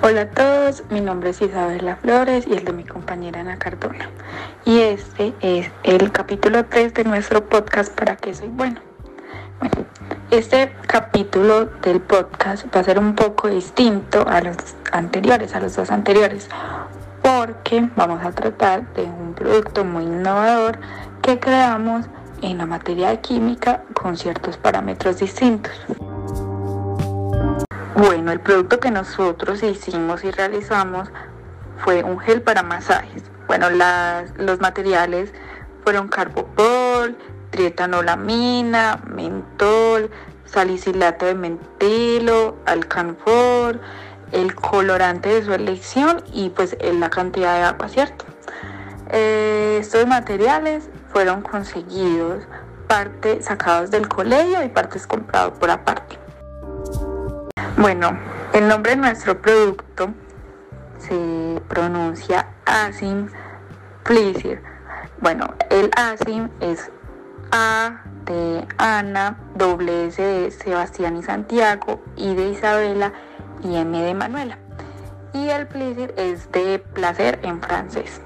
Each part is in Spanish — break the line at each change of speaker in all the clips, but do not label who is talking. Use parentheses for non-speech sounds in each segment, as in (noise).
Hola a todos, mi nombre es Isabela Flores y el de mi compañera Ana Cardona. Y este es el capítulo 3 de nuestro podcast ¿Para qué soy bueno? Bueno, este capítulo del podcast va a ser un poco distinto a los anteriores, a los dos anteriores, porque vamos a tratar de un producto muy innovador que creamos en la materia de química con ciertos parámetros distintos. Bueno, el producto que nosotros hicimos y realizamos fue un gel para masajes. Bueno, los materiales fueron carbopol, trietanolamina, mentol, salicilato de mentilo, alcanfor, el colorante de su elección y pues la cantidad de agua, ¿cierto? Eh, estos materiales fueron conseguidos, parte sacados del colegio y partes comprados por aparte. Bueno, el nombre de nuestro producto se pronuncia Asim Pleasure. Bueno, el Asim es A de Ana, doble S de Sebastián y Santiago, I de Isabela y M de Manuela. Y el Pleasure es de placer en francés.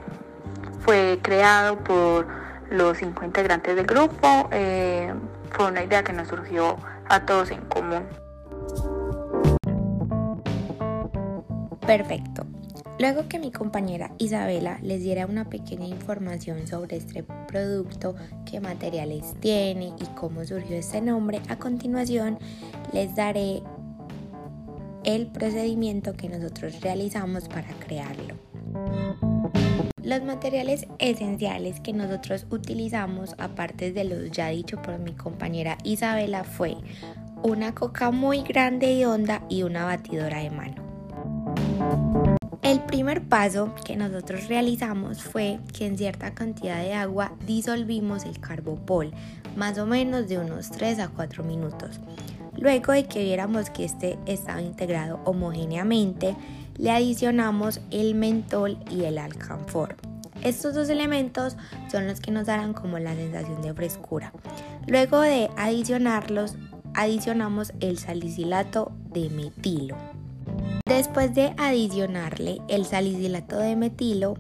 Fue creado por los cinco integrantes del grupo. Eh, fue una idea que nos surgió a todos en común.
Perfecto. Luego que mi compañera Isabela les diera una pequeña información sobre este producto, qué materiales tiene y cómo surgió este nombre, a continuación les daré el procedimiento que nosotros realizamos para crearlo. Los materiales esenciales que nosotros utilizamos, aparte de los ya dicho por mi compañera Isabela, fue una coca muy grande y honda y una batidora de mano. Primer paso que nosotros realizamos fue que en cierta cantidad de agua disolvimos el carbopol, más o menos de unos 3 a 4 minutos. Luego de que viéramos que este estaba integrado homogéneamente, le adicionamos el mentol y el alcanfor. Estos dos elementos son los que nos darán como la sensación de frescura. Luego de adicionarlos, adicionamos el salicilato de metilo. Después de adicionarle el salicilato de metilo,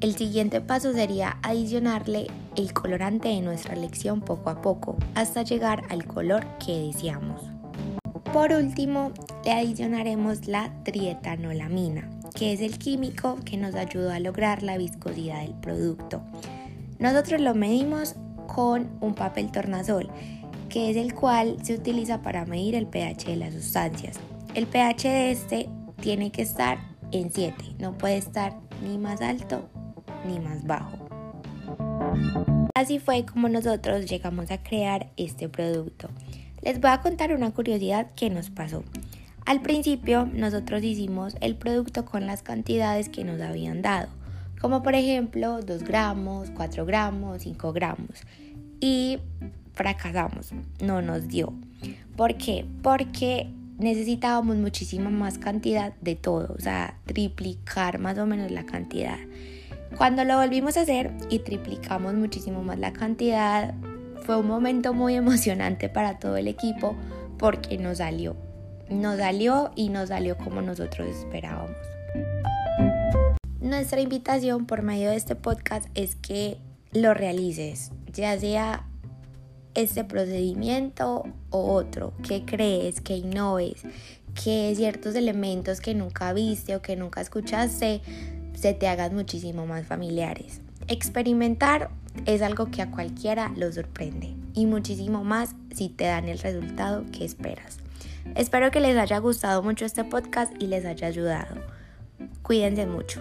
el siguiente paso sería adicionarle el colorante de nuestra elección poco a poco hasta llegar al color que deseamos. Por último, le adicionaremos la trietanolamina, que es el químico que nos ayuda a lograr la viscosidad del producto. Nosotros lo medimos con un papel tornasol, que es el cual se utiliza para medir el pH de las sustancias. El pH de este tiene que estar en 7, no puede estar ni más alto ni más bajo. Así fue como nosotros llegamos a crear este producto. Les voy a contar una curiosidad que nos pasó. Al principio nosotros hicimos el producto con las cantidades que nos habían dado, como por ejemplo 2 gramos, 4 gramos, 5 gramos. Y fracasamos, no nos dio. ¿Por qué? Porque necesitábamos muchísima más cantidad de todo, o sea, triplicar más o menos la cantidad. Cuando lo volvimos a hacer y triplicamos muchísimo más la cantidad, fue un momento muy (laughs) emocionante para todo el equipo porque nos salió. Nos salió y nos salió como nosotros esperábamos. Nuestra invitación por medio de este podcast es que lo realices, ya sea este procedimiento o otro, que crees, que innoves, que ciertos elementos que nunca viste o que nunca escuchaste se te hagan muchísimo más familiares. Experimentar es algo que a cualquiera lo sorprende y muchísimo más si te dan el resultado que esperas. Espero que les haya gustado mucho este podcast y les haya ayudado. Cuídense mucho.